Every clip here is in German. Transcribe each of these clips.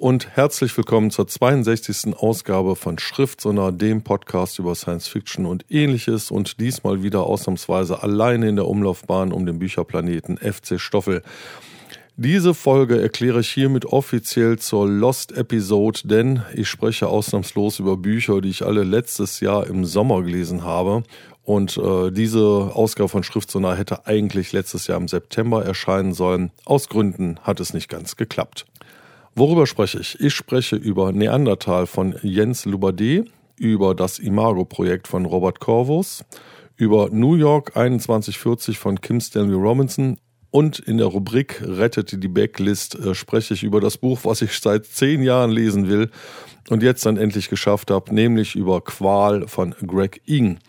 Und herzlich willkommen zur 62. Ausgabe von Schriftsonar, dem Podcast über Science Fiction und ähnliches und diesmal wieder ausnahmsweise alleine in der Umlaufbahn um den Bücherplaneten FC Stoffel. Diese Folge erkläre ich hiermit offiziell zur Lost Episode, denn ich spreche ausnahmslos über Bücher, die ich alle letztes Jahr im Sommer gelesen habe. Und äh, diese Ausgabe von Schriftsonar hätte eigentlich letztes Jahr im September erscheinen sollen. Aus Gründen hat es nicht ganz geklappt. Worüber spreche ich? Ich spreche über Neandertal von Jens Lubade, über das Imago-Projekt von Robert Corvus, über New York 2140 von Kim Stanley Robinson und in der Rubrik Rettet die Backlist äh, spreche ich über das Buch, was ich seit zehn Jahren lesen will und jetzt dann endlich geschafft habe, nämlich über Qual von Greg Ing.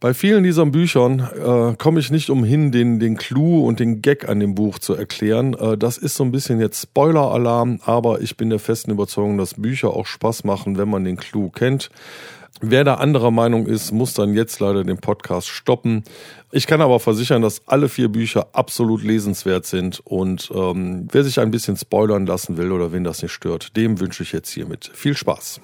Bei vielen dieser Büchern äh, komme ich nicht umhin, den, den Clou und den Gag an dem Buch zu erklären. Äh, das ist so ein bisschen jetzt Spoiler-Alarm, aber ich bin der festen Überzeugung, dass Bücher auch Spaß machen, wenn man den Clou kennt. Wer da anderer Meinung ist, muss dann jetzt leider den Podcast stoppen. Ich kann aber versichern, dass alle vier Bücher absolut lesenswert sind und ähm, wer sich ein bisschen spoilern lassen will oder wen das nicht stört, dem wünsche ich jetzt hiermit viel Spaß.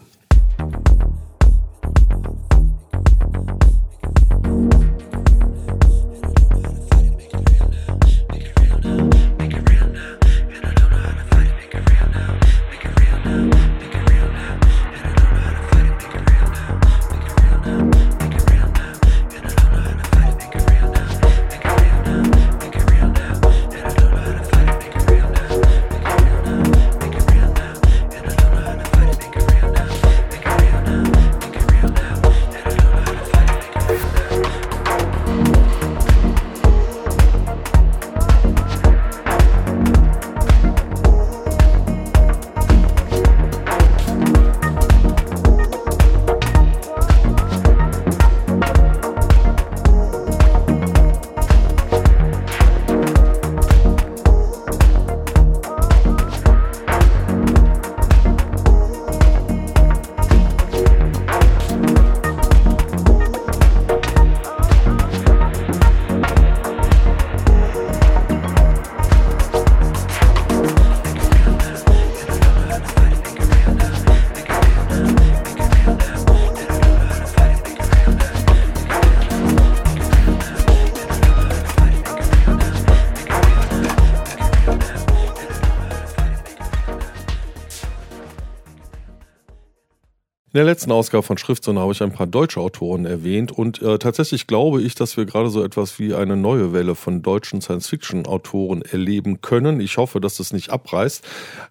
In der letzten Ausgabe von Schriftzone habe ich ein paar deutsche Autoren erwähnt und äh, tatsächlich glaube ich, dass wir gerade so etwas wie eine neue Welle von deutschen Science-Fiction-Autoren erleben können. Ich hoffe, dass das nicht abreißt.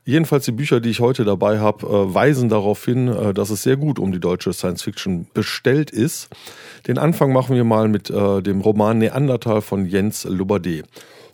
Jedenfalls die Bücher, die ich heute dabei habe, äh, weisen darauf hin, äh, dass es sehr gut um die deutsche Science-Fiction bestellt ist. Den Anfang machen wir mal mit äh, dem Roman Neandertal von Jens Lubade.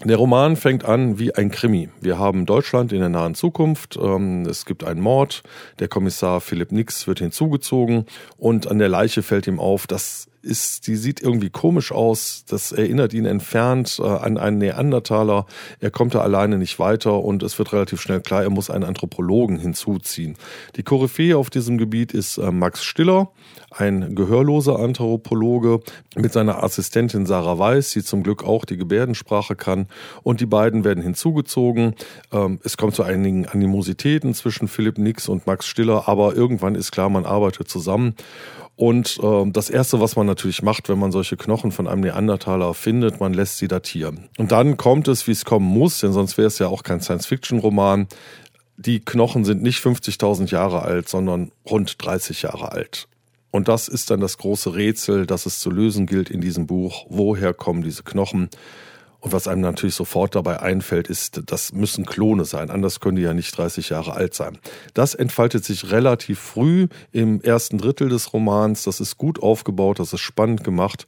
Der Roman fängt an wie ein Krimi. Wir haben Deutschland in der nahen Zukunft. Ähm, es gibt einen Mord. Der Kommissar Philipp Nix wird hinzugezogen und an der Leiche fällt ihm auf, dass ist, die sieht irgendwie komisch aus. Das erinnert ihn entfernt äh, an einen Neandertaler. Er kommt da alleine nicht weiter und es wird relativ schnell klar, er muss einen Anthropologen hinzuziehen. Die Koryphäe auf diesem Gebiet ist äh, Max Stiller, ein gehörloser Anthropologe mit seiner Assistentin Sarah Weiß, die zum Glück auch die Gebärdensprache kann. Und die beiden werden hinzugezogen. Ähm, es kommt zu einigen Animositäten zwischen Philipp Nix und Max Stiller, aber irgendwann ist klar, man arbeitet zusammen. Und äh, das Erste, was man natürlich macht, wenn man solche Knochen von einem Neandertaler findet, man lässt sie datieren. Und dann kommt es, wie es kommen muss, denn sonst wäre es ja auch kein Science-Fiction-Roman. Die Knochen sind nicht 50.000 Jahre alt, sondern rund 30 Jahre alt. Und das ist dann das große Rätsel, das es zu lösen gilt in diesem Buch. Woher kommen diese Knochen? Und was einem natürlich sofort dabei einfällt, ist, das müssen Klone sein, anders können die ja nicht 30 Jahre alt sein. Das entfaltet sich relativ früh im ersten Drittel des Romans, das ist gut aufgebaut, das ist spannend gemacht.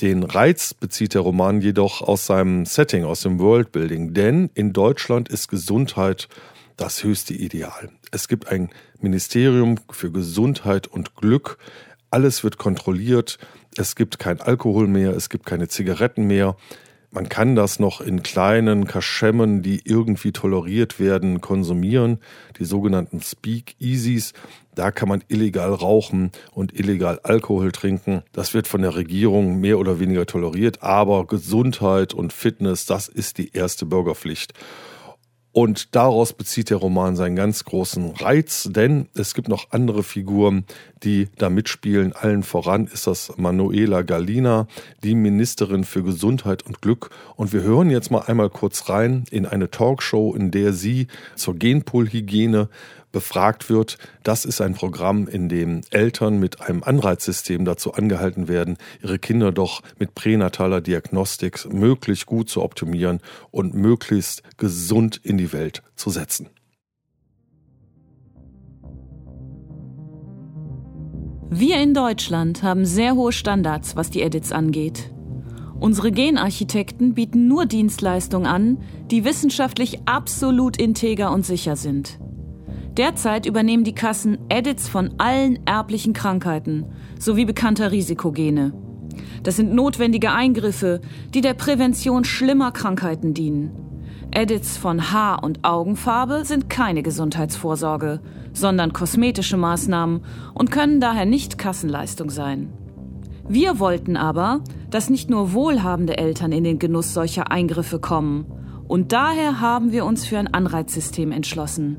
Den Reiz bezieht der Roman jedoch aus seinem Setting, aus dem Worldbuilding, denn in Deutschland ist Gesundheit das höchste Ideal. Es gibt ein Ministerium für Gesundheit und Glück, alles wird kontrolliert, es gibt kein Alkohol mehr, es gibt keine Zigaretten mehr, man kann das noch in kleinen Kaschemmen, die irgendwie toleriert werden, konsumieren, die sogenannten Speak-Easies. Da kann man illegal rauchen und illegal Alkohol trinken. Das wird von der Regierung mehr oder weniger toleriert, aber Gesundheit und Fitness, das ist die erste Bürgerpflicht. Und daraus bezieht der Roman seinen ganz großen Reiz, denn es gibt noch andere Figuren, die da mitspielen. Allen voran ist das Manuela Galina, die Ministerin für Gesundheit und Glück. Und wir hören jetzt mal einmal kurz rein in eine Talkshow, in der sie zur Genpoolhygiene befragt wird. Das ist ein Programm, in dem Eltern mit einem Anreizsystem dazu angehalten werden, ihre Kinder doch mit pränataler Diagnostik möglichst gut zu optimieren und möglichst gesund in die Welt zu setzen. Wir in Deutschland haben sehr hohe Standards, was die Edits angeht. Unsere Genarchitekten bieten nur Dienstleistungen an, die wissenschaftlich absolut integer und sicher sind. Derzeit übernehmen die Kassen Edits von allen erblichen Krankheiten sowie bekannter Risikogene. Das sind notwendige Eingriffe, die der Prävention schlimmer Krankheiten dienen. Edits von Haar- und Augenfarbe sind keine Gesundheitsvorsorge, sondern kosmetische Maßnahmen und können daher nicht Kassenleistung sein. Wir wollten aber, dass nicht nur wohlhabende Eltern in den Genuss solcher Eingriffe kommen. Und daher haben wir uns für ein Anreizsystem entschlossen.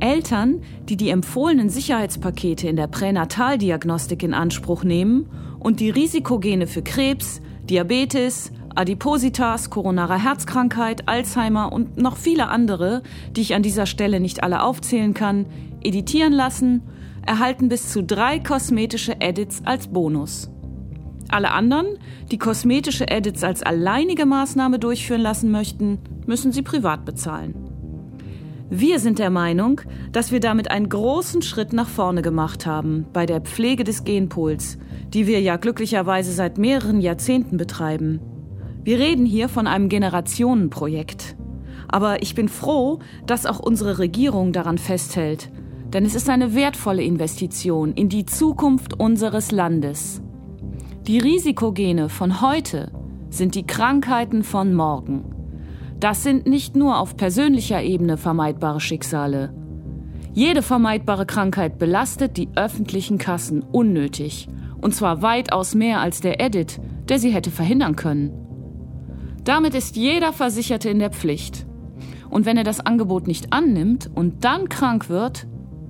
Eltern, die die empfohlenen Sicherheitspakete in der Pränataldiagnostik in Anspruch nehmen und die Risikogene für Krebs, Diabetes, Adipositas, koronare Herzkrankheit, Alzheimer und noch viele andere, die ich an dieser Stelle nicht alle aufzählen kann, editieren lassen, erhalten bis zu drei kosmetische Edits als Bonus. Alle anderen, die kosmetische Edits als alleinige Maßnahme durchführen lassen möchten, müssen sie privat bezahlen. Wir sind der Meinung, dass wir damit einen großen Schritt nach vorne gemacht haben bei der Pflege des Genpools, die wir ja glücklicherweise seit mehreren Jahrzehnten betreiben. Wir reden hier von einem Generationenprojekt. Aber ich bin froh, dass auch unsere Regierung daran festhält, denn es ist eine wertvolle Investition in die Zukunft unseres Landes. Die Risikogene von heute sind die Krankheiten von morgen. Das sind nicht nur auf persönlicher Ebene vermeidbare Schicksale. Jede vermeidbare Krankheit belastet die öffentlichen Kassen unnötig. Und zwar weitaus mehr als der Edit, der sie hätte verhindern können. Damit ist jeder Versicherte in der Pflicht. Und wenn er das Angebot nicht annimmt und dann krank wird,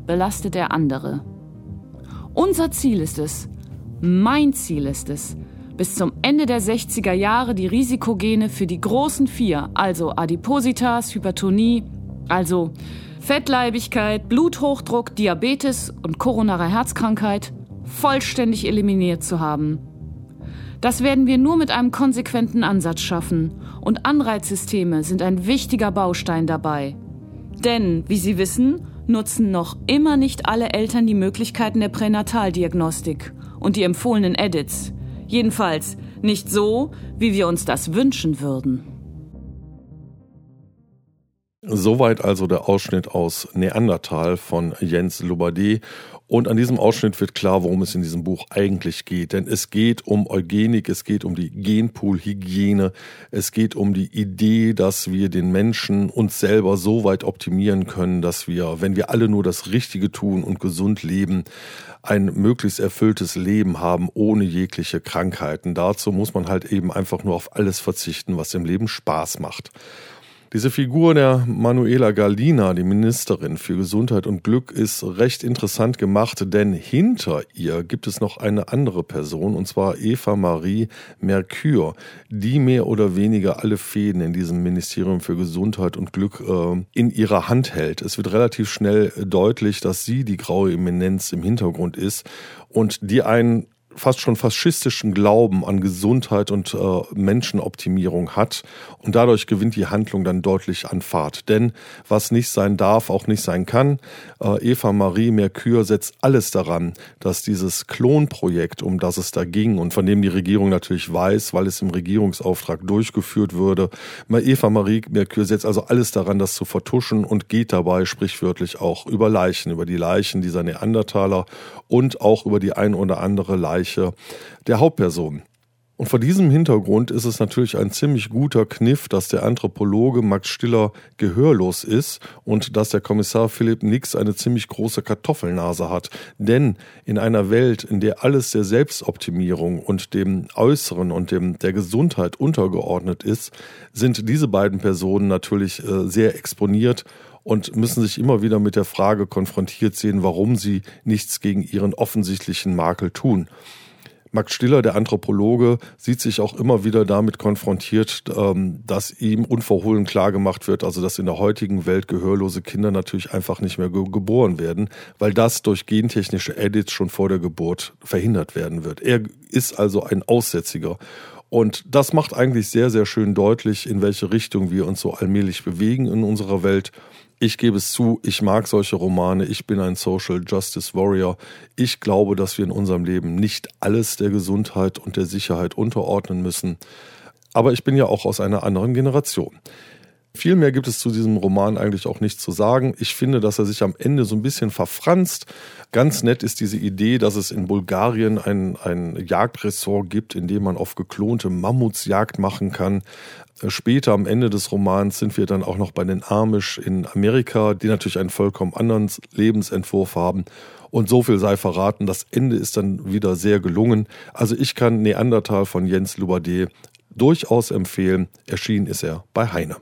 belastet er andere. Unser Ziel ist es, mein Ziel ist es, bis zum Ende der 60er Jahre die Risikogene für die großen vier, also Adipositas, Hypertonie, also Fettleibigkeit, Bluthochdruck, Diabetes und koronare Herzkrankheit, vollständig eliminiert zu haben. Das werden wir nur mit einem konsequenten Ansatz schaffen und Anreizsysteme sind ein wichtiger Baustein dabei. Denn, wie Sie wissen, nutzen noch immer nicht alle Eltern die Möglichkeiten der Pränataldiagnostik und die empfohlenen Edits. Jedenfalls nicht so, wie wir uns das wünschen würden. Soweit also der Ausschnitt aus Neandertal von Jens Lubade. Und an diesem Ausschnitt wird klar, worum es in diesem Buch eigentlich geht. Denn es geht um Eugenik, es geht um die Genpoolhygiene, es geht um die Idee, dass wir den Menschen uns selber so weit optimieren können, dass wir, wenn wir alle nur das Richtige tun und gesund leben, ein möglichst erfülltes Leben haben ohne jegliche Krankheiten. Dazu muss man halt eben einfach nur auf alles verzichten, was im Leben Spaß macht. Diese Figur der Manuela Galina, die Ministerin für Gesundheit und Glück, ist recht interessant gemacht, denn hinter ihr gibt es noch eine andere Person, und zwar Eva Marie Mercure, die mehr oder weniger alle Fäden in diesem Ministerium für Gesundheit und Glück äh, in ihrer Hand hält. Es wird relativ schnell deutlich, dass sie die graue Eminenz im Hintergrund ist und die einen fast schon faschistischen Glauben an Gesundheit und äh, Menschenoptimierung hat. Und dadurch gewinnt die Handlung dann deutlich an Fahrt. Denn was nicht sein darf, auch nicht sein kann. Äh, Eva Marie Mercure setzt alles daran, dass dieses Klonprojekt, um das es da ging und von dem die Regierung natürlich weiß, weil es im Regierungsauftrag durchgeführt würde, Eva Marie Mercure setzt also alles daran, das zu vertuschen und geht dabei sprichwörtlich auch über Leichen, über die Leichen dieser Neandertaler und auch über die ein oder andere Leiche der Hauptperson. Und vor diesem Hintergrund ist es natürlich ein ziemlich guter Kniff, dass der Anthropologe Max Stiller gehörlos ist und dass der Kommissar Philipp Nix eine ziemlich große Kartoffelnase hat. Denn in einer Welt, in der alles der Selbstoptimierung und dem Äußeren und dem der Gesundheit untergeordnet ist, sind diese beiden Personen natürlich äh, sehr exponiert und müssen sich immer wieder mit der Frage konfrontiert sehen, warum sie nichts gegen ihren offensichtlichen Makel tun. Max Stiller, der Anthropologe, sieht sich auch immer wieder damit konfrontiert, ähm, dass ihm unverhohlen klargemacht wird, also dass in der heutigen Welt gehörlose Kinder natürlich einfach nicht mehr geboren werden, weil das durch gentechnische Edits schon vor der Geburt verhindert werden wird. Er ist also ein Aussätziger. Und das macht eigentlich sehr, sehr schön deutlich, in welche Richtung wir uns so allmählich bewegen in unserer Welt. Ich gebe es zu, ich mag solche Romane, ich bin ein Social Justice Warrior. Ich glaube, dass wir in unserem Leben nicht alles der Gesundheit und der Sicherheit unterordnen müssen. Aber ich bin ja auch aus einer anderen Generation. Viel mehr gibt es zu diesem Roman eigentlich auch nicht zu sagen. Ich finde, dass er sich am Ende so ein bisschen verfranst. Ganz nett ist diese Idee, dass es in Bulgarien ein, ein Jagdressort gibt, in dem man auf geklonte Mammuts Jagd machen kann. Später am Ende des Romans sind wir dann auch noch bei den Amish in Amerika, die natürlich einen vollkommen anderen Lebensentwurf haben. Und so viel sei verraten, das Ende ist dann wieder sehr gelungen. Also ich kann Neandertal von Jens Lubade durchaus empfehlen. Erschienen ist er bei Heine.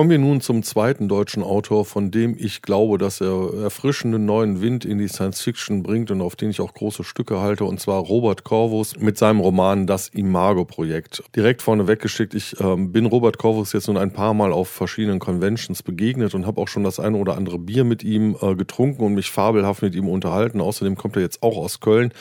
Kommen wir nun zum zweiten deutschen Autor, von dem ich glaube, dass er erfrischenden neuen Wind in die Science Fiction bringt und auf den ich auch große Stücke halte, und zwar Robert Corvus mit seinem Roman Das Imago-Projekt. Direkt vorne weggeschickt, ich äh, bin Robert Corvus jetzt nun ein paar Mal auf verschiedenen Conventions begegnet und habe auch schon das eine oder andere Bier mit ihm äh, getrunken und mich fabelhaft mit ihm unterhalten. Außerdem kommt er jetzt auch aus Köln.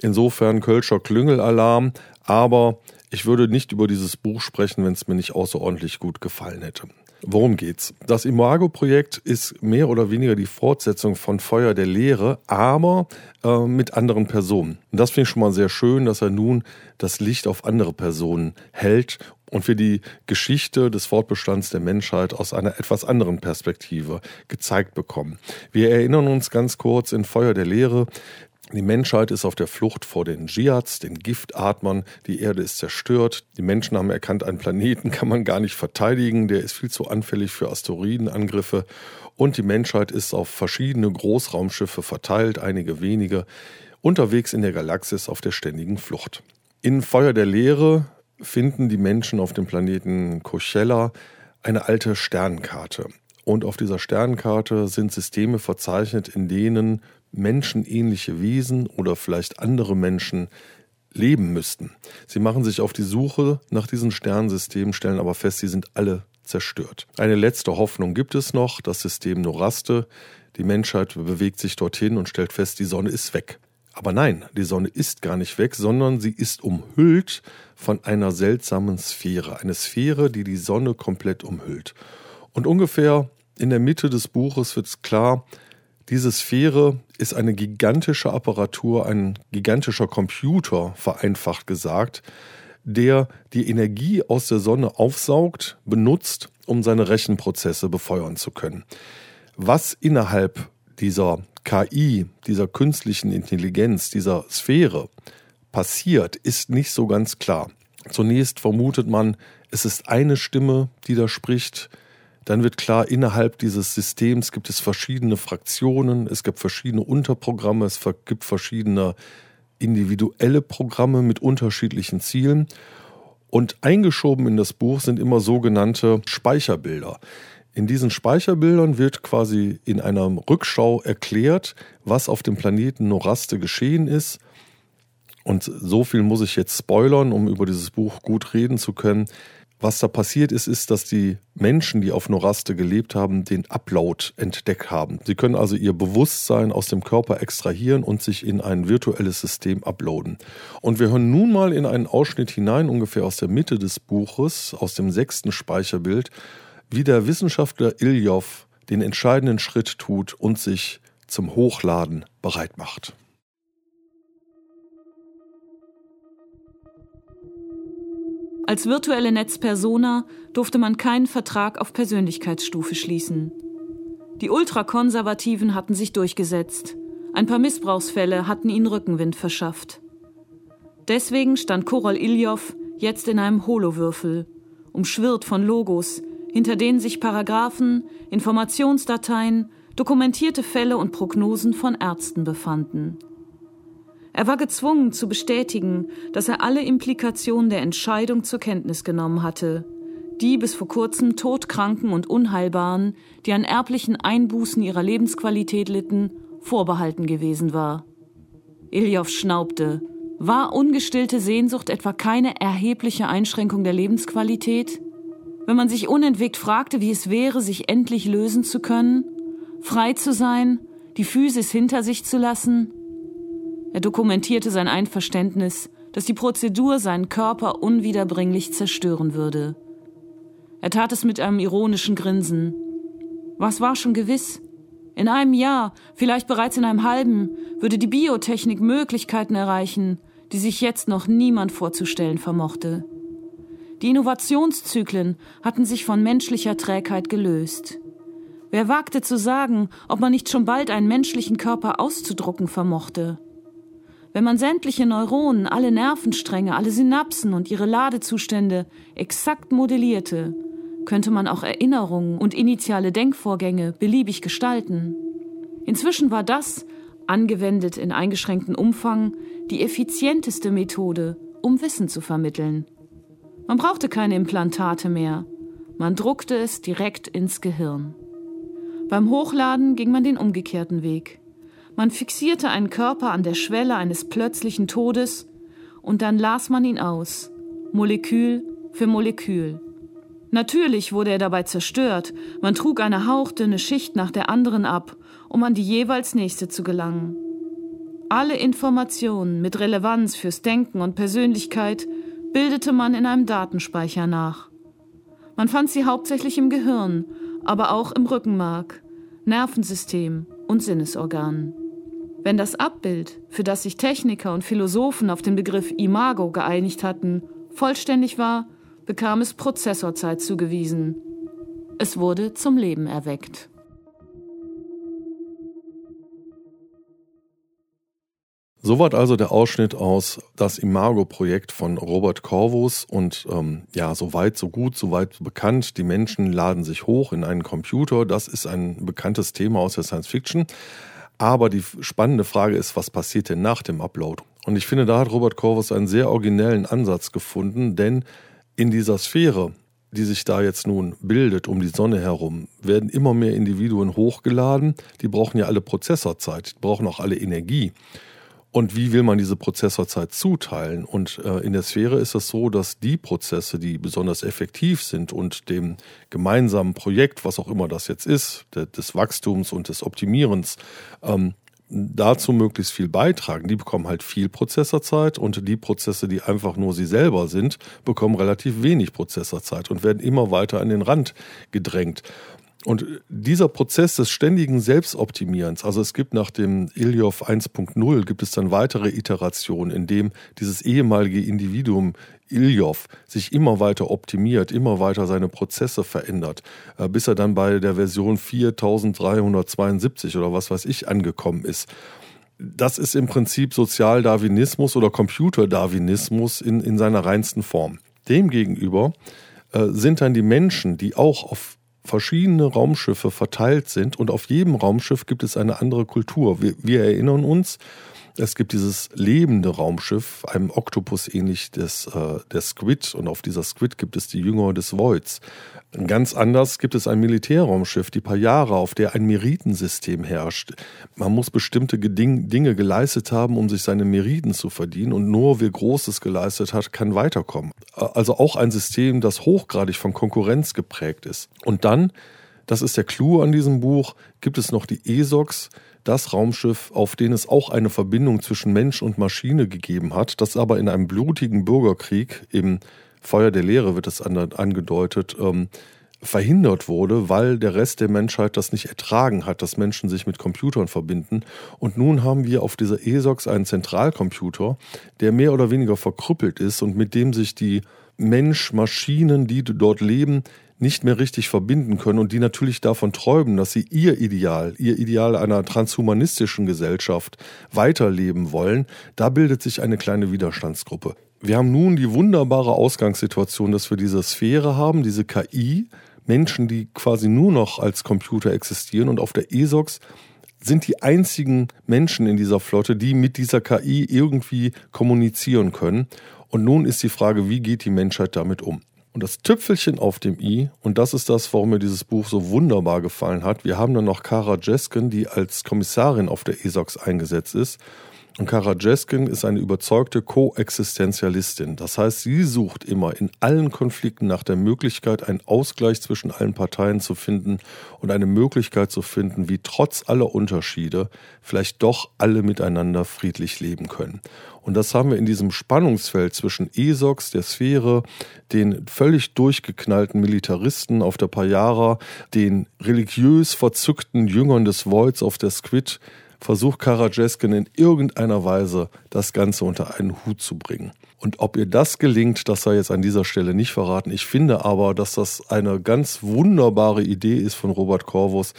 Insofern Kölscher Klüngelalarm, aber ich würde nicht über dieses Buch sprechen, wenn es mir nicht außerordentlich gut gefallen hätte. Worum geht's? Das Imago-Projekt ist mehr oder weniger die Fortsetzung von Feuer der Lehre, aber äh, mit anderen Personen. Und das finde ich schon mal sehr schön, dass er nun das Licht auf andere Personen hält und wir die Geschichte des Fortbestands der Menschheit aus einer etwas anderen Perspektive gezeigt bekommen. Wir erinnern uns ganz kurz in Feuer der Lehre, die Menschheit ist auf der Flucht vor den Dschihats, den Giftatmern. Die Erde ist zerstört. Die Menschen haben erkannt, einen Planeten kann man gar nicht verteidigen. Der ist viel zu anfällig für Asteroidenangriffe. Und die Menschheit ist auf verschiedene Großraumschiffe verteilt, einige wenige, unterwegs in der Galaxis auf der ständigen Flucht. In Feuer der Leere finden die Menschen auf dem Planeten Kochella eine alte Sternenkarte. Und auf dieser Sternenkarte sind Systeme verzeichnet, in denen menschenähnliche Wesen oder vielleicht andere Menschen leben müssten. Sie machen sich auf die Suche nach diesen Sternsystemen, stellen aber fest, sie sind alle zerstört. Eine letzte Hoffnung gibt es noch, das System Noraste. Die Menschheit bewegt sich dorthin und stellt fest, die Sonne ist weg. Aber nein, die Sonne ist gar nicht weg, sondern sie ist umhüllt von einer seltsamen Sphäre. Eine Sphäre, die die Sonne komplett umhüllt. Und ungefähr in der Mitte des Buches wird es klar, Diese Sphäre ist eine gigantische Apparatur, ein gigantischer Computer, vereinfacht gesagt, der die Energie aus der Sonne aufsaugt, benutzt, um seine Rechenprozesse befeuern zu können. Was innerhalb dieser KI, dieser künstlichen Intelligenz, dieser Sphäre passiert, ist nicht so ganz klar. Zunächst vermutet man, es ist eine Stimme, die da spricht. Dann wird klar, innerhalb dieses Systems gibt es verschiedene Fraktionen, es gibt verschiedene Unterprogramme, es gibt verschiedene individuelle Programme mit unterschiedlichen Zielen. Und eingeschoben in das Buch sind immer sogenannte Speicherbilder. In diesen Speicherbildern wird quasi in einer Rückschau erklärt, was auf dem Planeten Noraste geschehen ist. Und so viel muss ich jetzt spoilern, um über dieses Buch gut reden zu können. Was da passiert ist, ist, dass die Menschen, die auf Noraste gelebt haben, den Upload entdeckt haben. Sie können also ihr Bewusstsein aus dem Körper extrahieren und sich in ein virtuelles System uploaden. Und wir hören nun mal in einen Ausschnitt hinein, ungefähr aus der Mitte des Buches, aus dem sechsten Speicherbild, wie der Wissenschaftler Iljov den entscheidenden Schritt tut und sich zum Hochladen bereit macht. Als virtuelle Netzpersona durfte man keinen Vertrag auf Persönlichkeitsstufe schließen. Die Ultrakonservativen hatten sich durchgesetzt. Ein paar Missbrauchsfälle hatten ihnen Rückenwind verschafft. Deswegen stand Korol Iljov jetzt in einem Holowürfel, umschwirrt von Logos, hinter denen sich Paragraphen, Informationsdateien, dokumentierte Fälle und Prognosen von Ärzten befanden. Er war gezwungen zu bestätigen, dass er alle Implikationen der Entscheidung zur Kenntnis genommen hatte, die bis vor kurzem Todkranken und Unheilbaren, die an erblichen Einbußen ihrer Lebensqualität litten, vorbehalten gewesen war. Iljow schnaubte. War ungestillte Sehnsucht etwa keine erhebliche Einschränkung der Lebensqualität? Wenn man sich unentwegt fragte, wie es wäre, sich endlich lösen zu können, frei zu sein, die Physis hinter sich zu lassen, er dokumentierte sein Einverständnis, dass die Prozedur seinen Körper unwiederbringlich zerstören würde. Er tat es mit einem ironischen Grinsen. Was war schon gewiss? In einem Jahr, vielleicht bereits in einem halben, würde die Biotechnik Möglichkeiten erreichen, die sich jetzt noch niemand vorzustellen vermochte. Die Innovationszyklen hatten sich von menschlicher Trägheit gelöst. Wer wagte zu sagen, ob man nicht schon bald einen menschlichen Körper auszudrucken vermochte? Wenn man sämtliche Neuronen, alle Nervenstränge, alle Synapsen und ihre Ladezustände exakt modellierte, könnte man auch Erinnerungen und initiale Denkvorgänge beliebig gestalten. Inzwischen war das, angewendet in eingeschränktem Umfang, die effizienteste Methode, um Wissen zu vermitteln. Man brauchte keine Implantate mehr, man druckte es direkt ins Gehirn. Beim Hochladen ging man den umgekehrten Weg. Man fixierte einen Körper an der Schwelle eines plötzlichen Todes und dann las man ihn aus, Molekül für Molekül. Natürlich wurde er dabei zerstört, man trug eine hauchdünne Schicht nach der anderen ab, um an die jeweils nächste zu gelangen. Alle Informationen mit Relevanz fürs Denken und Persönlichkeit bildete man in einem Datenspeicher nach. Man fand sie hauptsächlich im Gehirn, aber auch im Rückenmark, Nervensystem und Sinnesorganen. Wenn das Abbild, für das sich Techniker und Philosophen auf den Begriff Imago geeinigt hatten, vollständig war, bekam es Prozessorzeit zugewiesen. Es wurde zum Leben erweckt. Soweit also der Ausschnitt aus das Imago-Projekt von Robert Corvus und ähm, ja, so weit, so gut, so weit bekannt. Die Menschen laden sich hoch in einen Computer. Das ist ein bekanntes Thema aus der Science Fiction. Aber die spannende Frage ist, was passiert denn nach dem Upload? Und ich finde, da hat Robert Corvus einen sehr originellen Ansatz gefunden, denn in dieser Sphäre, die sich da jetzt nun bildet um die Sonne herum, werden immer mehr Individuen hochgeladen. Die brauchen ja alle Prozessorzeit, die brauchen auch alle Energie. Und wie will man diese Prozessorzeit zuteilen? Und äh, in der Sphäre ist es so, dass die Prozesse, die besonders effektiv sind und dem gemeinsamen Projekt, was auch immer das jetzt ist, der, des Wachstums und des Optimierens, ähm, dazu möglichst viel beitragen. Die bekommen halt viel Prozessorzeit und die Prozesse, die einfach nur sie selber sind, bekommen relativ wenig Prozessorzeit und werden immer weiter an den Rand gedrängt. Und dieser Prozess des ständigen Selbstoptimierens, also es gibt nach dem Iliof 1.0 gibt es dann weitere Iterationen, in dem dieses ehemalige Individuum Iljow sich immer weiter optimiert, immer weiter seine Prozesse verändert, äh, bis er dann bei der Version 4372 oder was weiß ich angekommen ist. Das ist im Prinzip Sozialdarwinismus oder Computerdarwinismus in, in seiner reinsten Form. Demgegenüber äh, sind dann die Menschen, die auch auf verschiedene Raumschiffe verteilt sind und auf jedem Raumschiff gibt es eine andere Kultur. Wir, wir erinnern uns, es gibt dieses lebende Raumschiff, einem Oktopus ähnlich des, äh, der Squid. Und auf dieser Squid gibt es die Jünger des Voids. Ganz anders gibt es ein Militärraumschiff, die Payara, auf der ein Meritensystem herrscht. Man muss bestimmte Dinge geleistet haben, um sich seine Meriten zu verdienen. Und nur wer Großes geleistet hat, kann weiterkommen. Also auch ein System, das hochgradig von Konkurrenz geprägt ist. Und dann, das ist der Clou an diesem Buch, gibt es noch die ESOX, das Raumschiff, auf dem es auch eine Verbindung zwischen Mensch und Maschine gegeben hat, das aber in einem blutigen Bürgerkrieg, im Feuer der Lehre wird es angedeutet, ähm, verhindert wurde, weil der Rest der Menschheit das nicht ertragen hat, dass Menschen sich mit Computern verbinden. Und nun haben wir auf dieser ESOX einen Zentralcomputer, der mehr oder weniger verkrüppelt ist und mit dem sich die Mensch-Maschinen, die dort leben, nicht mehr richtig verbinden können und die natürlich davon träumen, dass sie ihr Ideal, ihr Ideal einer transhumanistischen Gesellschaft weiterleben wollen, da bildet sich eine kleine Widerstandsgruppe. Wir haben nun die wunderbare Ausgangssituation, dass wir diese Sphäre haben, diese KI, Menschen, die quasi nur noch als Computer existieren und auf der ESOX sind die einzigen Menschen in dieser Flotte, die mit dieser KI irgendwie kommunizieren können. Und nun ist die Frage, wie geht die Menschheit damit um? Und das Tüpfelchen auf dem i, und das ist das, warum mir dieses Buch so wunderbar gefallen hat, wir haben dann noch Kara Jesken, die als Kommissarin auf der ESOX eingesetzt ist. Und Kara Jeskin ist eine überzeugte Koexistenzialistin. Das heißt, sie sucht immer in allen Konflikten nach der Möglichkeit, einen Ausgleich zwischen allen Parteien zu finden und eine Möglichkeit zu finden, wie trotz aller Unterschiede vielleicht doch alle miteinander friedlich leben können. Und das haben wir in diesem Spannungsfeld zwischen ESOX, der Sphäre, den völlig durchgeknallten Militaristen auf der Payara, den religiös verzückten Jüngern des Voids auf der Squid, versucht Karajeskin in irgendeiner Weise das Ganze unter einen Hut zu bringen. Und ob ihr das gelingt, das sei jetzt an dieser Stelle nicht verraten. Ich finde aber, dass das eine ganz wunderbare Idee ist von Robert Corvus.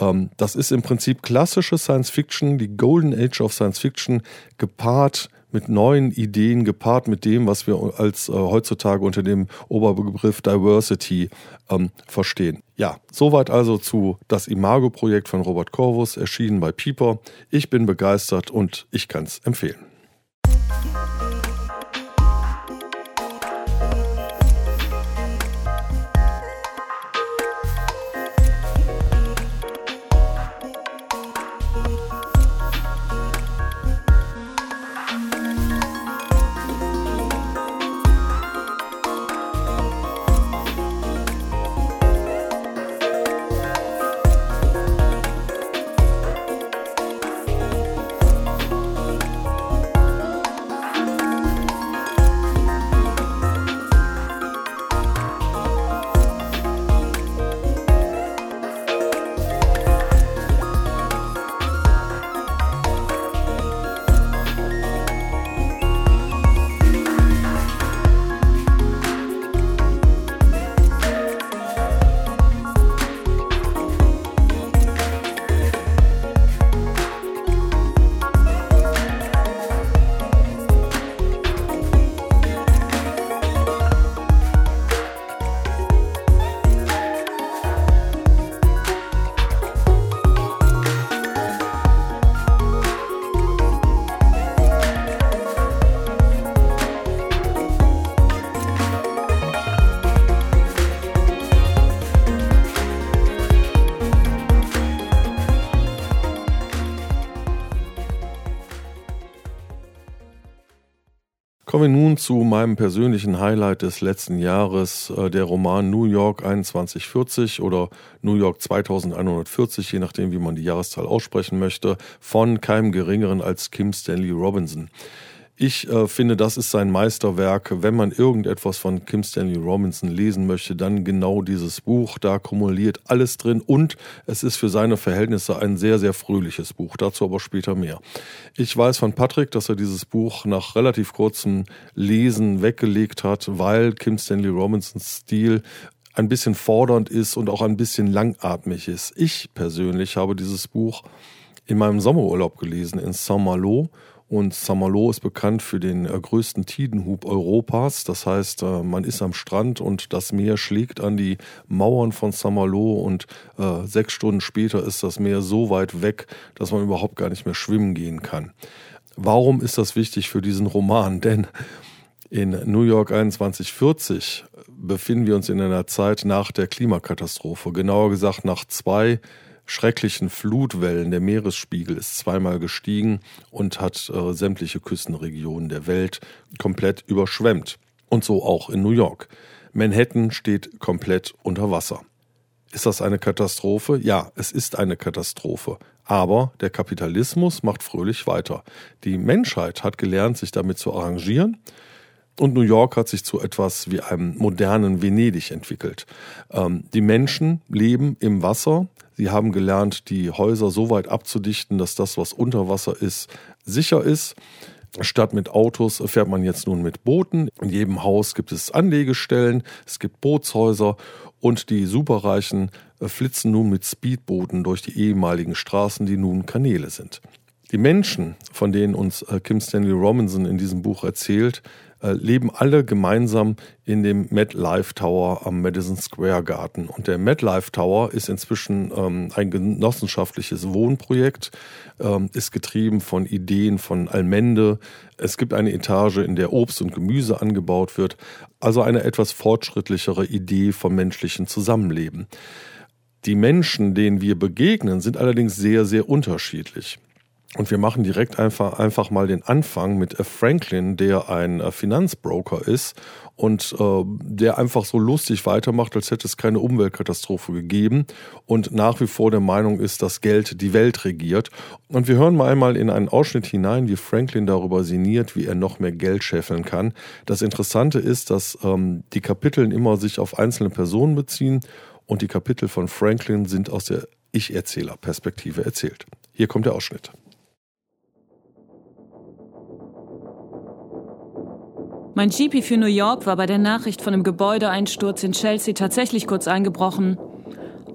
Ähm, das ist im Prinzip klassische Science Fiction, die Golden Age of Science Fiction, gepaart mit neuen Ideen gepaart mit dem, was wir als äh, heutzutage unter dem Oberbegriff Diversity ähm, verstehen. Ja, soweit also zu das Imago-Projekt von Robert Corvus, erschienen bei Pieper. Ich bin begeistert und ich kann es empfehlen. Kommen wir nun zu meinem persönlichen Highlight des letzten Jahres, äh, der Roman New York 2140 oder New York 2140, je nachdem, wie man die Jahreszahl aussprechen möchte, von keinem Geringeren als Kim Stanley Robinson. Ich äh, finde, das ist sein Meisterwerk. Wenn man irgendetwas von Kim Stanley Robinson lesen möchte, dann genau dieses Buch. Da kumuliert alles drin und es ist für seine Verhältnisse ein sehr, sehr fröhliches Buch. Dazu aber später mehr. Ich weiß von Patrick, dass er dieses Buch nach relativ kurzem Lesen weggelegt hat, weil Kim Stanley Robinsons Stil ein bisschen fordernd ist und auch ein bisschen langatmig ist. Ich persönlich habe dieses Buch in meinem Sommerurlaub gelesen in Saint-Malo und Saint-Malo ist bekannt für den äh, größten Tidenhub Europas. Das heißt, äh, man ist am Strand und das Meer schlägt an die Mauern von Saint-Malo und äh, sechs Stunden später ist das Meer so weit weg, dass man überhaupt gar nicht mehr schwimmen gehen kann. Warum ist das wichtig für diesen Roman? Denn in New York 2140 befinden wir uns in einer Zeit nach der Klimakatastrophe, genauer gesagt nach zwei schrecklichen Flutwellen. Der Meeresspiegel ist zweimal gestiegen und hat äh, sämtliche Küstenregionen der Welt komplett überschwemmt. Und so auch in New York. Manhattan steht komplett unter Wasser. Ist das eine Katastrophe? Ja, es ist eine Katastrophe. Aber der Kapitalismus macht fröhlich weiter. Die Menschheit hat gelernt, sich damit zu arrangieren. Und New York hat sich zu etwas wie einem modernen Venedig entwickelt. Ähm, die Menschen leben im Wasser, Sie haben gelernt, die Häuser so weit abzudichten, dass das, was unter Wasser ist, sicher ist. Statt mit Autos fährt man jetzt nun mit Booten. In jedem Haus gibt es Anlegestellen, es gibt Bootshäuser und die Superreichen flitzen nun mit Speedbooten durch die ehemaligen Straßen, die nun Kanäle sind. Die Menschen, von denen uns äh, Kim Stanley Robinson in diesem Buch erzählt, äh, leben alle gemeinsam in dem MetLife Tower am Madison Square Garden. Und der MetLife Tower ist inzwischen ähm, ein genossenschaftliches Wohnprojekt, ähm, ist getrieben von Ideen von Almende. Es gibt eine Etage, in der Obst und Gemüse angebaut wird. Also eine etwas fortschrittlichere Idee vom menschlichen Zusammenleben. Die Menschen, denen wir begegnen, sind allerdings sehr, sehr unterschiedlich. Und wir machen direkt einfach, einfach mal den Anfang mit Franklin, der ein äh, Finanzbroker ist und äh, der einfach so lustig weitermacht, als hätte es keine Umweltkatastrophe gegeben und nach wie vor der Meinung ist, dass Geld die Welt regiert. Und wir hören mal einmal in einen Ausschnitt hinein, wie Franklin darüber sinniert, wie er noch mehr Geld scheffeln kann. Das Interessante ist, dass ähm, die Kapitel immer sich auf einzelne Personen beziehen und die Kapitel von Franklin sind aus der Ich-Erzähler-Perspektive erzählt. Hier kommt der Ausschnitt. Mein GP für New York war bei der Nachricht von einem Gebäudeeinsturz in Chelsea tatsächlich kurz eingebrochen.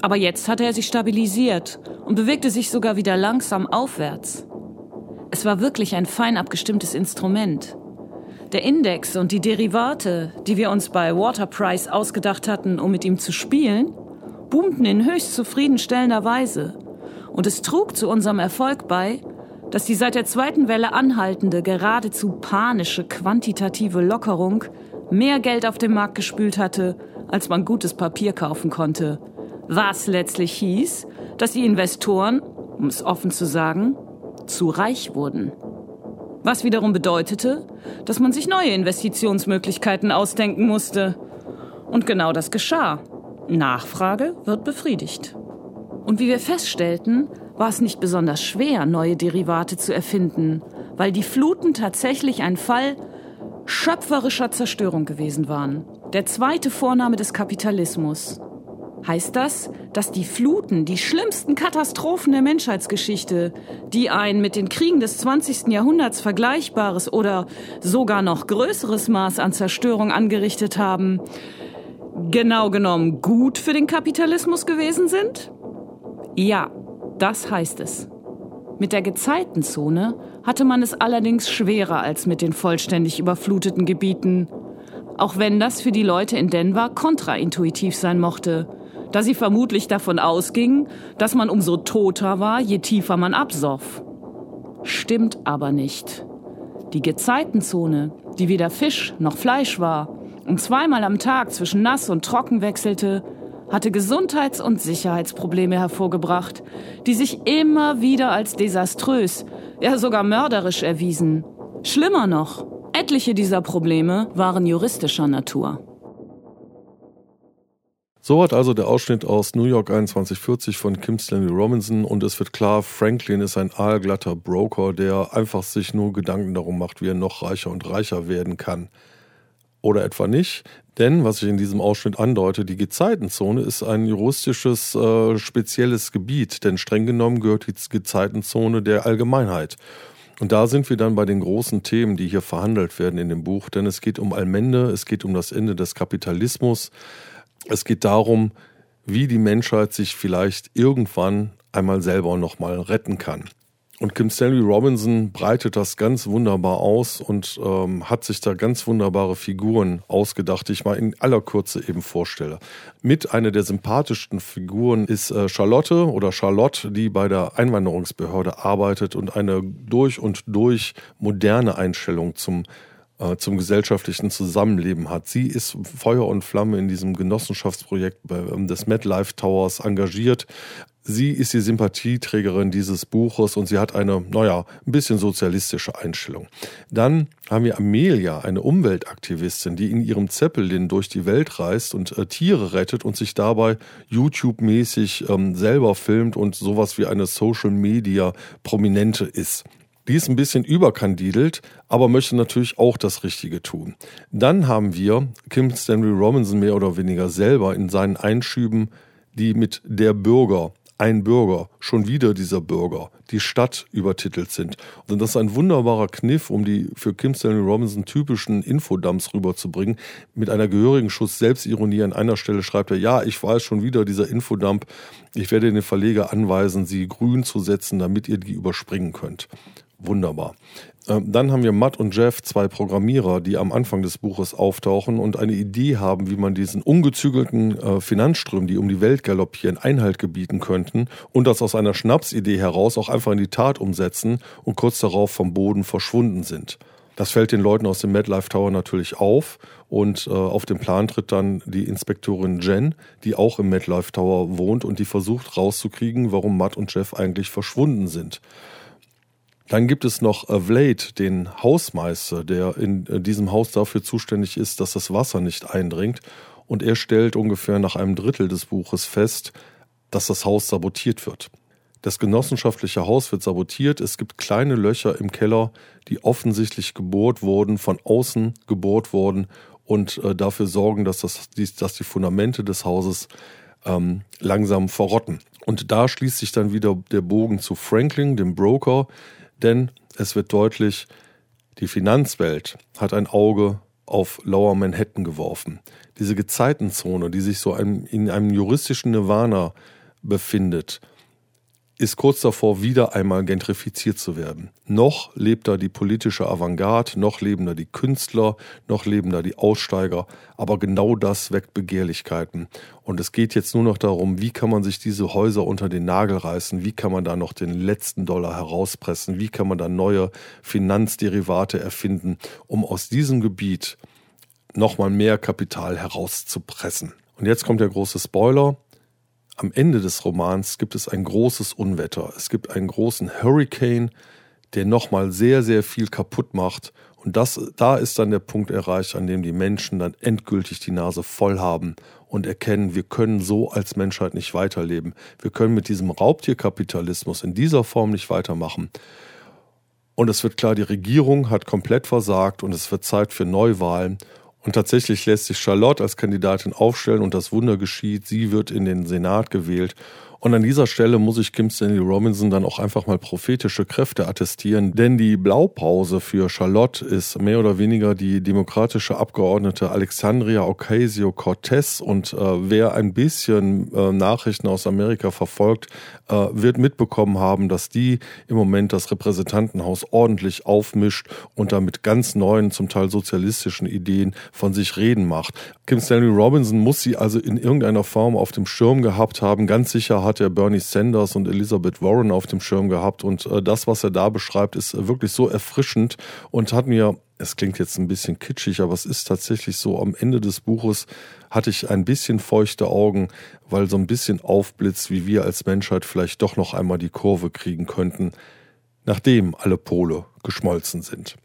Aber jetzt hatte er sich stabilisiert und bewegte sich sogar wieder langsam aufwärts. Es war wirklich ein fein abgestimmtes Instrument. Der Index und die Derivate, die wir uns bei Waterprice ausgedacht hatten, um mit ihm zu spielen, boomten in höchst zufriedenstellender Weise. Und es trug zu unserem Erfolg bei, dass die seit der zweiten Welle anhaltende, geradezu panische quantitative Lockerung mehr Geld auf den Markt gespült hatte, als man gutes Papier kaufen konnte. Was letztlich hieß, dass die Investoren, um es offen zu sagen, zu reich wurden. Was wiederum bedeutete, dass man sich neue Investitionsmöglichkeiten ausdenken musste. Und genau das geschah. Nachfrage wird befriedigt. Und wie wir feststellten, war es nicht besonders schwer, neue Derivate zu erfinden, weil die Fluten tatsächlich ein Fall schöpferischer Zerstörung gewesen waren. Der zweite Vorname des Kapitalismus. Heißt das, dass die Fluten, die schlimmsten Katastrophen der Menschheitsgeschichte, die ein mit den Kriegen des 20. Jahrhunderts vergleichbares oder sogar noch größeres Maß an Zerstörung angerichtet haben, genau genommen gut für den Kapitalismus gewesen sind? Ja, das heißt es. Mit der Gezeitenzone hatte man es allerdings schwerer als mit den vollständig überfluteten Gebieten. Auch wenn das für die Leute in Denver kontraintuitiv sein mochte, da sie vermutlich davon ausgingen, dass man umso toter war, je tiefer man absoff. Stimmt aber nicht. Die Gezeitenzone, die weder Fisch noch Fleisch war und zweimal am Tag zwischen nass und trocken wechselte, hatte Gesundheits- und Sicherheitsprobleme hervorgebracht, die sich immer wieder als desaströs, ja sogar mörderisch erwiesen. Schlimmer noch, etliche dieser Probleme waren juristischer Natur. So hat also der Ausschnitt aus New York 2140 von Kim Stanley Robinson und es wird klar, Franklin ist ein aalglatter Broker, der einfach sich nur Gedanken darum macht, wie er noch reicher und reicher werden kann. Oder etwa nicht, denn, was ich in diesem Ausschnitt andeute, die Gezeitenzone ist ein juristisches äh, spezielles Gebiet, denn streng genommen gehört die Gezeitenzone der Allgemeinheit. Und da sind wir dann bei den großen Themen, die hier verhandelt werden in dem Buch, denn es geht um Allmende, es geht um das Ende des Kapitalismus, es geht darum, wie die Menschheit sich vielleicht irgendwann einmal selber nochmal retten kann. Und Kim Stanley Robinson breitet das ganz wunderbar aus und ähm, hat sich da ganz wunderbare Figuren ausgedacht, die ich mal in aller Kürze eben vorstelle. Mit einer der sympathischsten Figuren ist äh, Charlotte oder Charlotte, die bei der Einwanderungsbehörde arbeitet und eine durch und durch moderne Einstellung zum äh, zum gesellschaftlichen Zusammenleben hat. Sie ist Feuer und Flamme in diesem Genossenschaftsprojekt ähm, des MedLife Towers engagiert. Sie ist die Sympathieträgerin dieses Buches und sie hat eine, naja, ein bisschen sozialistische Einstellung. Dann haben wir Amelia, eine Umweltaktivistin, die in ihrem Zeppelin durch die Welt reist und äh, Tiere rettet und sich dabei YouTube-mäßig ähm, selber filmt und sowas wie eine Social-Media-Prominente ist. Die ist ein bisschen überkandidelt, aber möchte natürlich auch das Richtige tun. Dann haben wir Kim Stanley Robinson mehr oder weniger selber in seinen Einschüben, die mit der Bürger, ein Bürger, schon wieder dieser Bürger, die Stadt übertitelt sind. Und das ist ein wunderbarer Kniff, um die für Kim Stanley Robinson typischen Infodumps rüberzubringen. Mit einer gehörigen Schuss Selbstironie an einer Stelle schreibt er, ja, ich weiß schon wieder dieser Infodump. Ich werde den Verleger anweisen, sie grün zu setzen, damit ihr die überspringen könnt. Wunderbar. Ähm, dann haben wir Matt und Jeff, zwei Programmierer, die am Anfang des Buches auftauchen und eine Idee haben, wie man diesen ungezügelten äh, Finanzströmen, die um die Welt galoppieren, Einhalt gebieten könnten und das aus einer Schnapsidee heraus auch einfach in die Tat umsetzen und kurz darauf vom Boden verschwunden sind. Das fällt den Leuten aus dem MadLife Tower natürlich auf und äh, auf den Plan tritt dann die Inspektorin Jen, die auch im MadLife Tower wohnt und die versucht rauszukriegen, warum Matt und Jeff eigentlich verschwunden sind. Dann gibt es noch Vlade, den Hausmeister, der in äh, diesem Haus dafür zuständig ist, dass das Wasser nicht eindringt. Und er stellt ungefähr nach einem Drittel des Buches fest, dass das Haus sabotiert wird. Das genossenschaftliche Haus wird sabotiert. Es gibt kleine Löcher im Keller, die offensichtlich gebohrt wurden, von außen gebohrt wurden und äh, dafür sorgen, dass, das, die, dass die Fundamente des Hauses ähm, langsam verrotten. Und da schließt sich dann wieder der Bogen zu Franklin, dem Broker, denn es wird deutlich, die Finanzwelt hat ein Auge auf Lower Manhattan geworfen. Diese Gezeitenzone, die sich so in einem juristischen Nirvana befindet, ist kurz davor, wieder einmal gentrifiziert zu werden. Noch lebt da die politische Avantgarde, noch leben da die Künstler, noch leben da die Aussteiger, aber genau das weckt Begehrlichkeiten. Und es geht jetzt nur noch darum, wie kann man sich diese Häuser unter den Nagel reißen, wie kann man da noch den letzten Dollar herauspressen, wie kann man da neue Finanzderivate erfinden, um aus diesem Gebiet nochmal mehr Kapital herauszupressen. Und jetzt kommt der große Spoiler am Ende des Romans gibt es ein großes Unwetter. Es gibt einen großen Hurricane, der nochmal sehr, sehr viel kaputt macht. Und das, da ist dann der Punkt erreicht, an dem die Menschen dann endgültig die Nase voll haben und erkennen, wir können so als Menschheit nicht weiterleben. Wir können mit diesem Raubtierkapitalismus in dieser Form nicht weitermachen. Und es wird klar, die Regierung hat komplett versagt und es wird Zeit für Neuwahlen. Und tatsächlich lässt sich Charlotte als Kandidatin aufstellen und das Wunder geschieht. Sie wird in den Senat gewählt und an dieser Stelle muss ich Kim Stanley Robinson dann auch einfach mal prophetische Kräfte attestieren, denn die Blaupause für Charlotte ist mehr oder weniger die demokratische Abgeordnete Alexandria Ocasio-Cortez und äh, wer ein bisschen äh, Nachrichten aus Amerika verfolgt, äh, wird mitbekommen haben, dass die im Moment das Repräsentantenhaus ordentlich aufmischt und damit ganz neuen, zum Teil sozialistischen Ideen von sich reden macht. Kim Stanley Robinson muss sie also in irgendeiner Form auf dem Schirm gehabt haben. Ganz sicher hat hat er Bernie Sanders und Elizabeth Warren auf dem Schirm gehabt und äh, das, was er da beschreibt, ist wirklich so erfrischend und hat mir, es klingt jetzt ein bisschen kitschig, aber es ist tatsächlich so, am Ende des Buches hatte ich ein bisschen feuchte Augen, weil so ein bisschen aufblitzt, wie wir als Menschheit vielleicht doch noch einmal die Kurve kriegen könnten, nachdem alle Pole geschmolzen sind.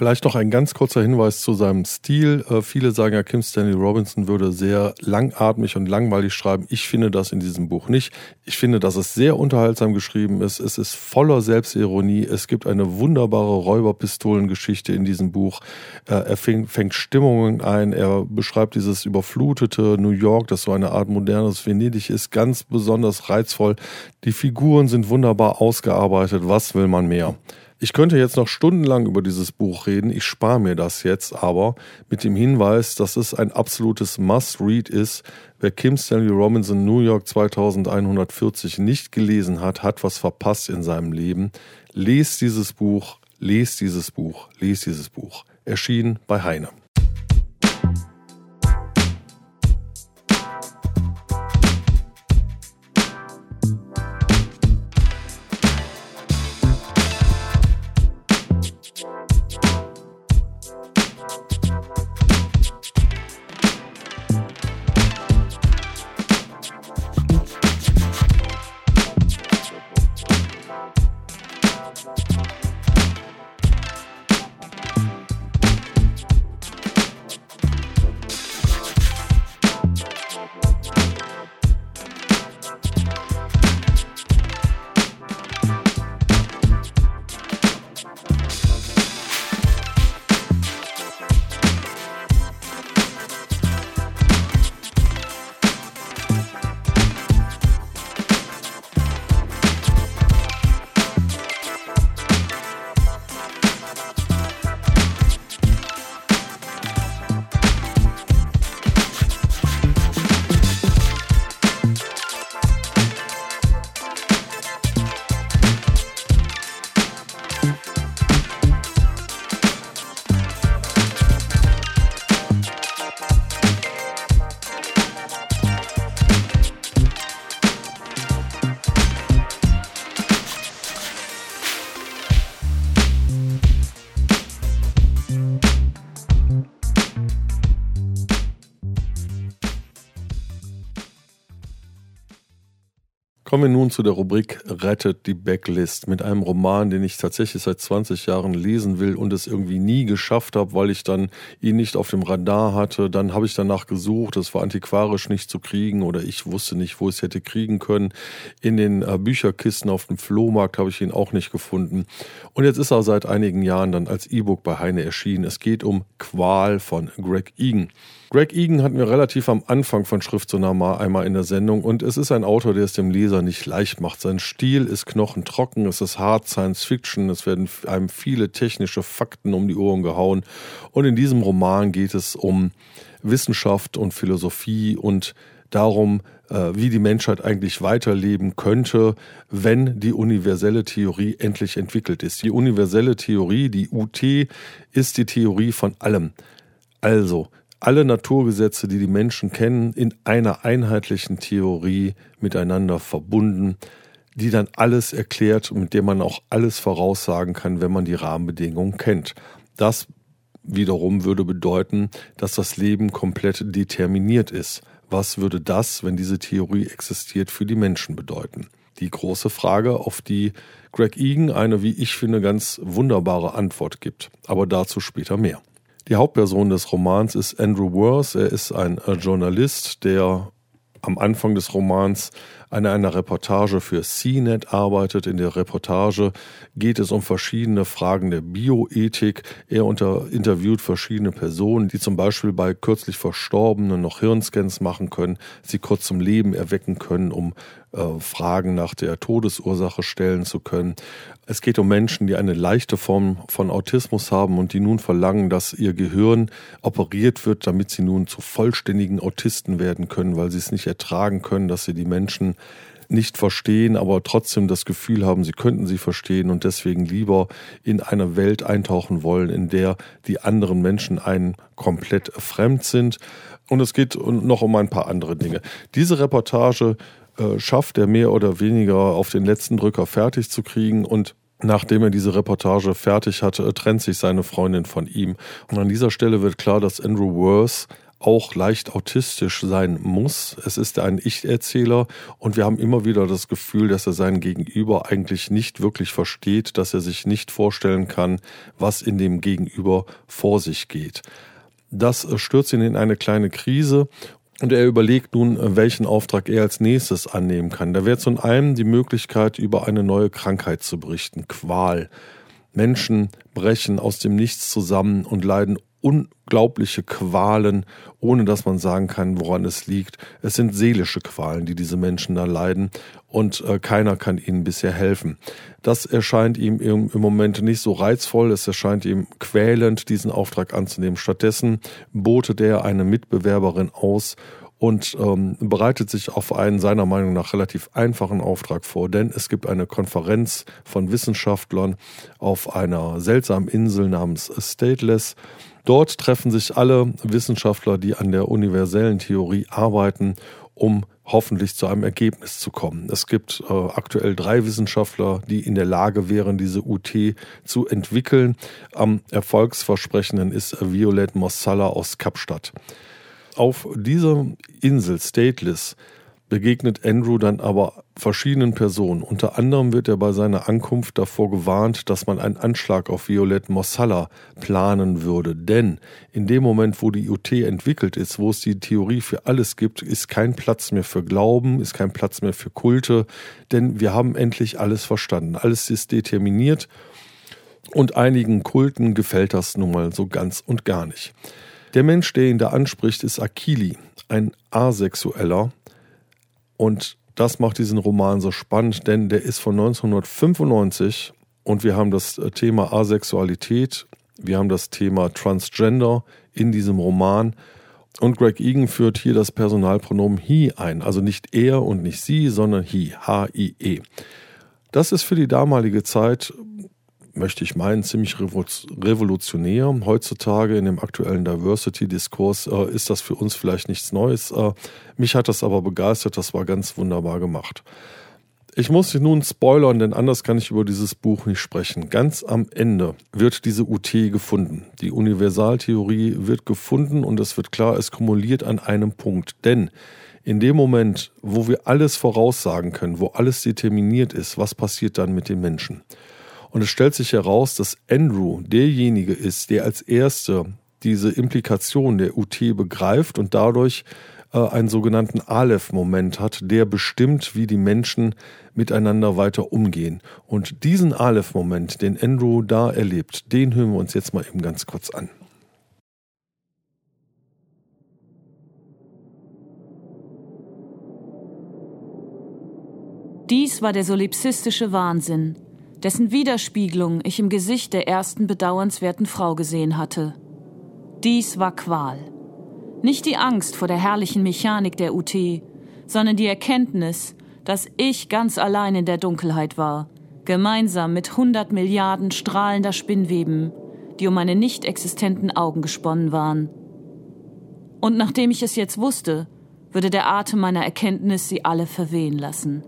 Vielleicht noch ein ganz kurzer Hinweis zu seinem Stil. Äh, viele sagen ja, Kim Stanley Robinson würde sehr langatmig und langweilig schreiben. Ich finde das in diesem Buch nicht. Ich finde, dass es sehr unterhaltsam geschrieben ist. Es ist voller Selbstironie. Es gibt eine wunderbare Räuberpistolengeschichte in diesem Buch. Äh, er fängt, fängt Stimmungen ein. Er beschreibt dieses überflutete New York, das so eine Art modernes Venedig ist, ganz besonders reizvoll. Die Figuren sind wunderbar ausgearbeitet. Was will man mehr? Ich könnte jetzt noch stundenlang über dieses Buch reden, ich spare mir das jetzt aber mit dem Hinweis, dass es ein absolutes Must-Read ist. Wer Kim Stanley Robinson New York 2140 nicht gelesen hat, hat was verpasst in seinem Leben. Lest dieses Buch, lest dieses Buch, lest dieses Buch. Erschien bei Heine. Kommen wir nun zu der Rubrik Rettet die Backlist mit einem Roman, den ich tatsächlich seit 20 Jahren lesen will und es irgendwie nie geschafft habe, weil ich dann ihn nicht auf dem Radar hatte. Dann habe ich danach gesucht, es war antiquarisch nicht zu kriegen oder ich wusste nicht, wo ich es hätte kriegen können. In den äh, Bücherkisten auf dem Flohmarkt habe ich ihn auch nicht gefunden. Und jetzt ist er seit einigen Jahren dann als E-Book bei Heine erschienen. Es geht um Qual von Greg Egan. Greg Egan hatten wir relativ am Anfang von Schriftsonar einmal in der Sendung und es ist ein Autor, der es dem Leser nicht leicht macht. Sein Stil ist knochentrocken, es ist hart Science Fiction, es werden einem viele technische Fakten um die Ohren gehauen und in diesem Roman geht es um Wissenschaft und Philosophie und darum, äh, wie die Menschheit eigentlich weiterleben könnte, wenn die universelle Theorie endlich entwickelt ist. Die universelle Theorie, die UT, ist die Theorie von allem. Also, alle Naturgesetze, die die Menschen kennen, in einer einheitlichen Theorie miteinander verbunden, die dann alles erklärt und mit der man auch alles voraussagen kann, wenn man die Rahmenbedingungen kennt. Das wiederum würde bedeuten, dass das Leben komplett determiniert ist. Was würde das, wenn diese Theorie existiert, für die Menschen bedeuten? Die große Frage, auf die Greg Egan eine, wie ich finde, ganz wunderbare Antwort gibt. Aber dazu später mehr. Die Hauptperson des Romans ist Andrew Worth. Er ist ein äh, Journalist, der am Anfang des Romans an einer Reportage für CNET arbeitet. In der Reportage geht es um verschiedene Fragen der Bioethik. Er unter, interviewt verschiedene Personen, die zum Beispiel bei kürzlich Verstorbenen noch Hirnscans machen können, sie kurz zum Leben erwecken können, um äh, Fragen nach der Todesursache stellen zu können. Es geht um Menschen, die eine leichte Form von Autismus haben und die nun verlangen, dass ihr Gehirn operiert wird, damit sie nun zu vollständigen Autisten werden können, weil sie es nicht ertragen können, dass sie die Menschen nicht verstehen, aber trotzdem das Gefühl haben, sie könnten sie verstehen und deswegen lieber in eine Welt eintauchen wollen, in der die anderen Menschen einen komplett fremd sind. Und es geht noch um ein paar andere Dinge. Diese Reportage äh, schafft er mehr oder weniger auf den letzten Drücker fertig zu kriegen und Nachdem er diese Reportage fertig hatte, trennt sich seine Freundin von ihm. Und an dieser Stelle wird klar, dass Andrew Worth auch leicht autistisch sein muss. Es ist ein Ich-Erzähler und wir haben immer wieder das Gefühl, dass er seinen Gegenüber eigentlich nicht wirklich versteht, dass er sich nicht vorstellen kann, was in dem Gegenüber vor sich geht. Das stürzt ihn in eine kleine Krise und er überlegt nun, welchen Auftrag er als nächstes annehmen kann. Da wäre zum einen die Möglichkeit, über eine neue Krankheit zu berichten, Qual. Menschen brechen aus dem Nichts zusammen und leiden unglaubliche Qualen, ohne dass man sagen kann, woran es liegt. Es sind seelische Qualen, die diese Menschen da leiden und äh, keiner kann ihnen bisher helfen. Das erscheint ihm im, im Moment nicht so reizvoll, es erscheint ihm quälend, diesen Auftrag anzunehmen. Stattdessen botet er eine Mitbewerberin aus und ähm, bereitet sich auf einen seiner Meinung nach relativ einfachen Auftrag vor, denn es gibt eine Konferenz von Wissenschaftlern auf einer seltsamen Insel namens Stateless Dort treffen sich alle Wissenschaftler, die an der universellen Theorie arbeiten, um hoffentlich zu einem Ergebnis zu kommen. Es gibt äh, aktuell drei Wissenschaftler, die in der Lage wären, diese UT zu entwickeln. Am erfolgsversprechenden ist Violet Mossala aus Kapstadt. Auf dieser Insel Stateless begegnet Andrew dann aber verschiedenen Personen. Unter anderem wird er bei seiner Ankunft davor gewarnt, dass man einen Anschlag auf Violette Mossala planen würde. Denn in dem Moment, wo die UT entwickelt ist, wo es die Theorie für alles gibt, ist kein Platz mehr für Glauben, ist kein Platz mehr für Kulte, denn wir haben endlich alles verstanden. Alles ist determiniert und einigen Kulten gefällt das nun mal so ganz und gar nicht. Der Mensch, der ihn da anspricht, ist Akili, ein Asexueller, und das macht diesen Roman so spannend, denn der ist von 1995 und wir haben das äh, Thema Asexualität, wir haben das Thema Transgender in diesem Roman. Und Greg Egan führt hier das Personalpronomen he ein. Also nicht er und nicht sie, sondern he, H-I-E. Das ist für die damalige Zeit möchte ich meinen, ziemlich revolutionär. Heutzutage in dem aktuellen Diversity-Diskurs äh, ist das für uns vielleicht nichts Neues. Äh, mich hat das aber begeistert, das war ganz wunderbar gemacht. Ich muss nun spoilern, denn anders kann ich über dieses Buch nicht sprechen. Ganz am Ende wird diese UT gefunden. Die Universaltheorie wird gefunden und es wird klar, es kumuliert an einem Punkt. Denn in dem Moment, wo wir alles voraussagen können, wo alles determiniert ist, was passiert dann mit den Menschen? Und es stellt sich heraus, dass Andrew derjenige ist, der als Erster diese Implikation der UT begreift und dadurch äh, einen sogenannten Aleph-Moment hat, der bestimmt, wie die Menschen miteinander weiter umgehen. Und diesen Aleph-Moment, den Andrew da erlebt, den hören wir uns jetzt mal eben ganz kurz an. Dies war der solipsistische Wahnsinn, dessen Widerspiegelung ich im Gesicht der ersten bedauernswerten Frau gesehen hatte. Dies war Qual. Nicht die Angst vor der herrlichen Mechanik der UT, sondern die Erkenntnis, dass ich ganz allein in der Dunkelheit war, gemeinsam mit hundert Milliarden strahlender Spinnweben, die um meine nicht existenten Augen gesponnen waren. Und nachdem ich es jetzt wusste, würde der Atem meiner Erkenntnis sie alle verwehen lassen.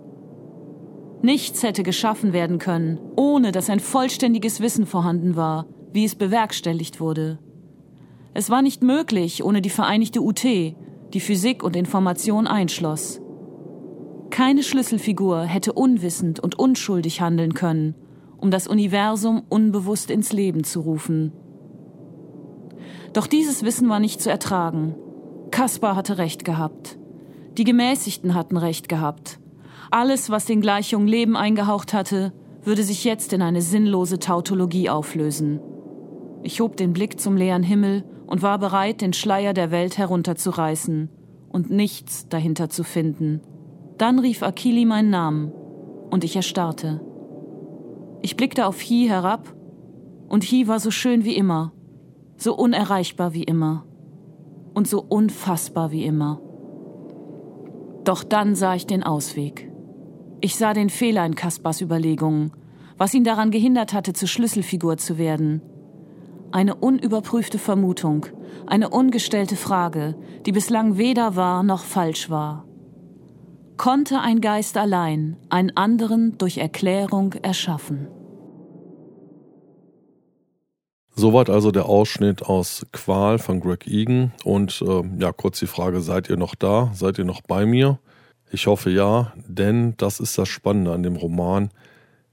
Nichts hätte geschaffen werden können, ohne dass ein vollständiges Wissen vorhanden war, wie es bewerkstelligt wurde. Es war nicht möglich ohne die Vereinigte UT, die Physik und Information einschloss. Keine Schlüsselfigur hätte unwissend und unschuldig handeln können, um das Universum unbewusst ins Leben zu rufen. Doch dieses Wissen war nicht zu ertragen. Kaspar hatte recht gehabt. Die Gemäßigten hatten recht gehabt. Alles, was den Gleichungen Leben eingehaucht hatte, würde sich jetzt in eine sinnlose Tautologie auflösen. Ich hob den Blick zum leeren Himmel und war bereit, den Schleier der Welt herunterzureißen und nichts dahinter zu finden. Dann rief Akili meinen Namen und ich erstarrte. Ich blickte auf Hi herab und Hi war so schön wie immer, so unerreichbar wie immer und so unfassbar wie immer. Doch dann sah ich den Ausweg. Ich sah den Fehler in Kaspars Überlegungen, was ihn daran gehindert hatte, zur Schlüsselfigur zu werden. Eine unüberprüfte Vermutung, eine ungestellte Frage, die bislang weder wahr noch falsch war. Konnte ein Geist allein einen anderen durch Erklärung erschaffen? Soweit also der Ausschnitt aus Qual von Greg Egan. Und äh, ja, kurz die Frage, seid ihr noch da? Seid ihr noch bei mir? Ich hoffe ja, denn das ist das Spannende an dem Roman.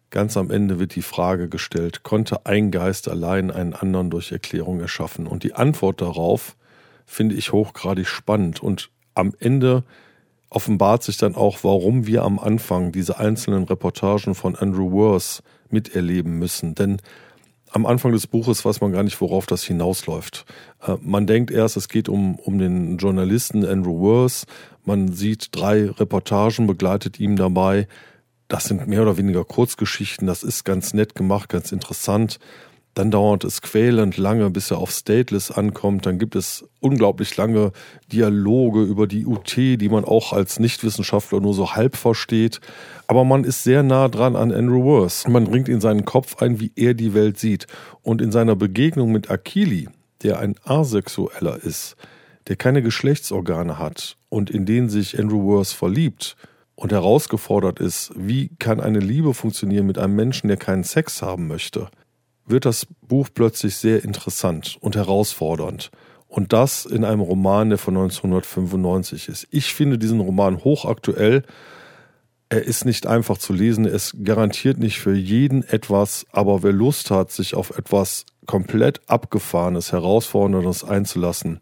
Ganz am Ende wird die Frage gestellt, konnte ein Geist allein einen anderen durch Erklärung erschaffen? Und die Antwort darauf finde ich hochgradig spannend. Und am Ende offenbart sich dann auch, warum wir am Anfang diese einzelnen Reportagen von Andrew Worth miterleben müssen. Denn am Anfang des Buches weiß man gar nicht, worauf das hinausläuft. Äh, man denkt erst, es geht um, um den Journalisten Andrew Worth. Man sieht drei Reportagen, begleitet ihm dabei. Das sind mehr oder weniger Kurzgeschichten. Das ist ganz nett gemacht, ganz interessant. Dann dauert es quälend lange, bis er auf Stateless ankommt. Dann gibt es unglaublich lange Dialoge über die UT, die man auch als Nichtwissenschaftler nur so halb versteht. Aber man ist sehr nah dran an Andrew Worth. Man bringt in seinen Kopf ein, wie er die Welt sieht. Und in seiner Begegnung mit Akili, der ein Asexueller ist, der keine Geschlechtsorgane hat und in den sich Andrew Worth verliebt und herausgefordert ist, wie kann eine Liebe funktionieren mit einem Menschen, der keinen Sex haben möchte, wird das Buch plötzlich sehr interessant und herausfordernd. Und das in einem Roman, der von 1995 ist. Ich finde diesen Roman hochaktuell. Er ist nicht einfach zu lesen, ist garantiert nicht für jeden etwas, aber wer Lust hat, sich auf etwas komplett abgefahrenes, herausforderndes einzulassen,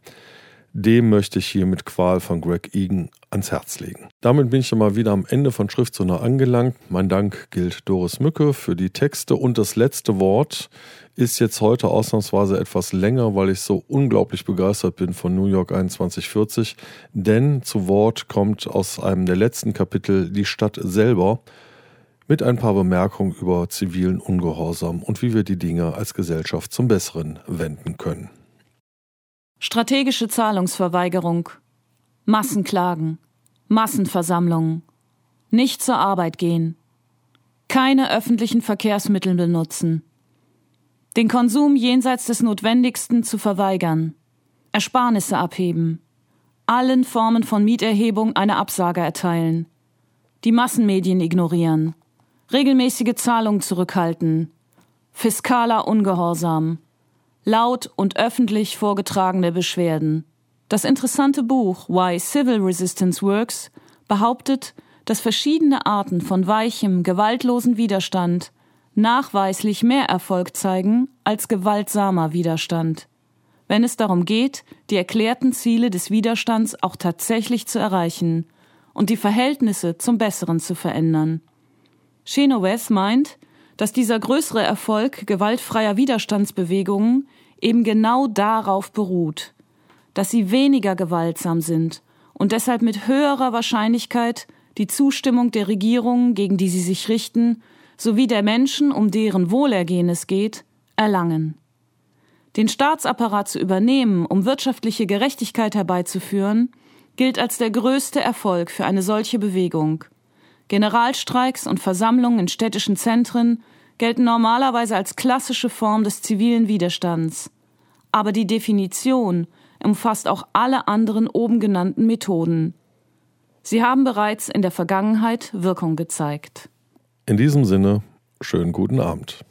dem möchte ich hier mit Qual von Greg Egan ans Herz legen. Damit bin ich mal wieder am Ende von Schriftzone angelangt. Mein Dank gilt Doris Mücke für die Texte und das letzte Wort ist jetzt heute ausnahmsweise etwas länger, weil ich so unglaublich begeistert bin von New York 2140, denn zu Wort kommt aus einem der letzten Kapitel die Stadt selber mit ein paar Bemerkungen über zivilen Ungehorsam und wie wir die Dinge als Gesellschaft zum Besseren wenden können. Strategische Zahlungsverweigerung, Massenklagen, Massenversammlungen, nicht zur Arbeit gehen, keine öffentlichen Verkehrsmittel benutzen, den Konsum jenseits des Notwendigsten zu verweigern, Ersparnisse abheben, allen Formen von Mieterhebung eine Absage erteilen, die Massenmedien ignorieren, regelmäßige Zahlungen zurückhalten, fiskaler Ungehorsam, laut und öffentlich vorgetragene Beschwerden. Das interessante Buch Why Civil Resistance Works behauptet, dass verschiedene Arten von weichem, gewaltlosen Widerstand nachweislich mehr Erfolg zeigen als gewaltsamer Widerstand, wenn es darum geht, die erklärten Ziele des Widerstands auch tatsächlich zu erreichen und die Verhältnisse zum Besseren zu verändern. Chenoweth meint, dass dieser größere Erfolg gewaltfreier Widerstandsbewegungen eben genau darauf beruht, dass sie weniger gewaltsam sind und deshalb mit höherer Wahrscheinlichkeit die Zustimmung der Regierungen, gegen die sie sich richten, sowie der Menschen, um deren Wohlergehen es geht, erlangen. Den Staatsapparat zu übernehmen, um wirtschaftliche Gerechtigkeit herbeizuführen, gilt als der größte Erfolg für eine solche Bewegung. Generalstreiks und Versammlungen in städtischen Zentren gelten normalerweise als klassische Form des zivilen Widerstands. Aber die Definition umfasst auch alle anderen oben genannten Methoden. Sie haben bereits in der Vergangenheit Wirkung gezeigt. In diesem Sinne, schönen guten Abend.